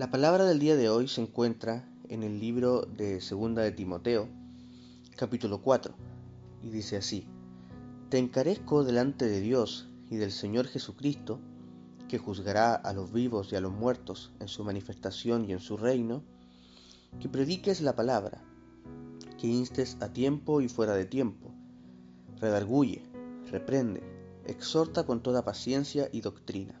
La palabra del día de hoy se encuentra en el libro de Segunda de Timoteo, capítulo 4, y dice así: Te encarezco delante de Dios y del Señor Jesucristo, que juzgará a los vivos y a los muertos en su manifestación y en su reino, que prediques la palabra, que instes a tiempo y fuera de tiempo, redarguye, reprende, exhorta con toda paciencia y doctrina.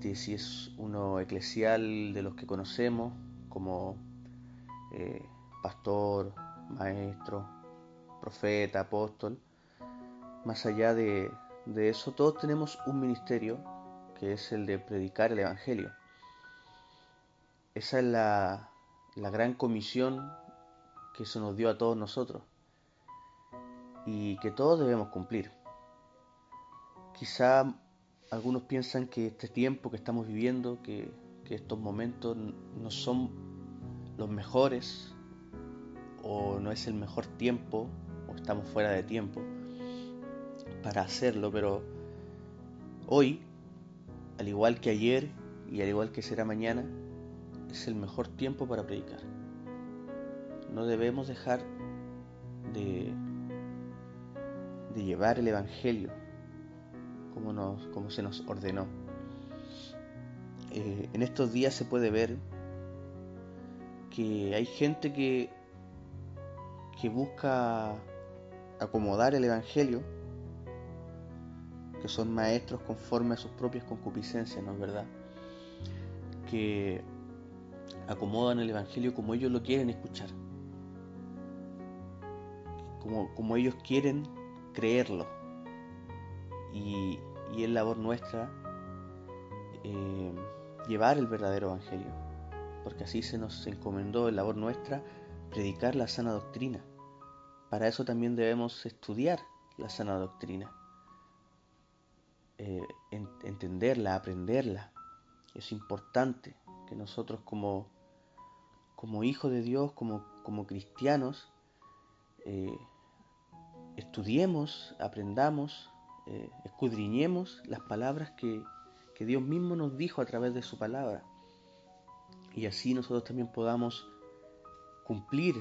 si es uno eclesial de los que conocemos, como eh, pastor, maestro, profeta, apóstol, más allá de, de eso, todos tenemos un ministerio que es el de predicar el Evangelio. Esa es la, la gran comisión que se nos dio a todos nosotros y que todos debemos cumplir. Quizá algunos piensan que este tiempo que estamos viviendo, que, estos momentos no son los mejores o no es el mejor tiempo o estamos fuera de tiempo para hacerlo, pero hoy, al igual que ayer y al igual que será mañana, es el mejor tiempo para predicar. No debemos dejar de, de llevar el Evangelio como, nos, como se nos ordenó. Eh, en estos días se puede ver que hay gente que, que busca acomodar el Evangelio que son maestros conforme a sus propias concupiscencias, ¿no es verdad? Que acomodan el Evangelio como ellos lo quieren escuchar, como, como ellos quieren creerlo. Y, y es labor nuestra eh, llevar el verdadero Evangelio, porque así se nos encomendó, es labor nuestra, predicar la sana doctrina. Para eso también debemos estudiar la sana doctrina eh, entenderla, aprenderla. Es importante que nosotros como, como hijos de Dios, como, como cristianos, eh, estudiemos, aprendamos, eh, escudriñemos las palabras que, Dios mismo nos dijo a través de su palabra. Y así nosotros también podamos cumplir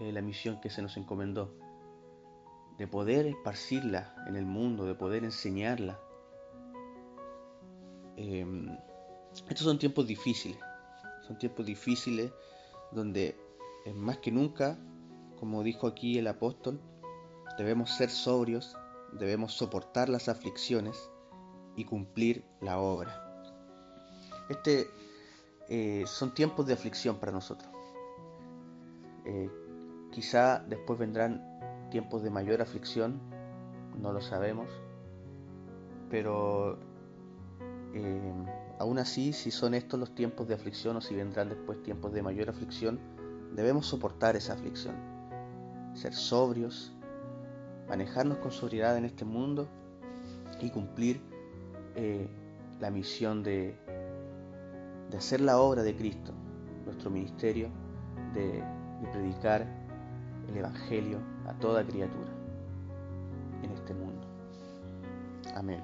eh, la misión que se nos encomendó de poder esparcirla en el mundo, de poder enseñarla. Em, estos son tiempos difíciles, son tiempos difíciles donde más que nunca, como dijo aquí el apóstol, debemos ser sobrios, debemos soportar las aflicciones y cumplir la obra. Este eh, son tiempos de aflicción para nosotros. Eh, quizá después vendrán tiempos de mayor aflicción, no lo sabemos, pero eh, aún así, si son estos los tiempos de aflicción o si vendrán después tiempos de mayor aflicción, debemos soportar esa aflicción, ser sobrios, manejarnos con sobriedad en este mundo y cumplir eh, la misión de, de hacer la obra de Cristo, nuestro ministerio, de, de predicar el Evangelio a toda criatura en este mundo. Amén.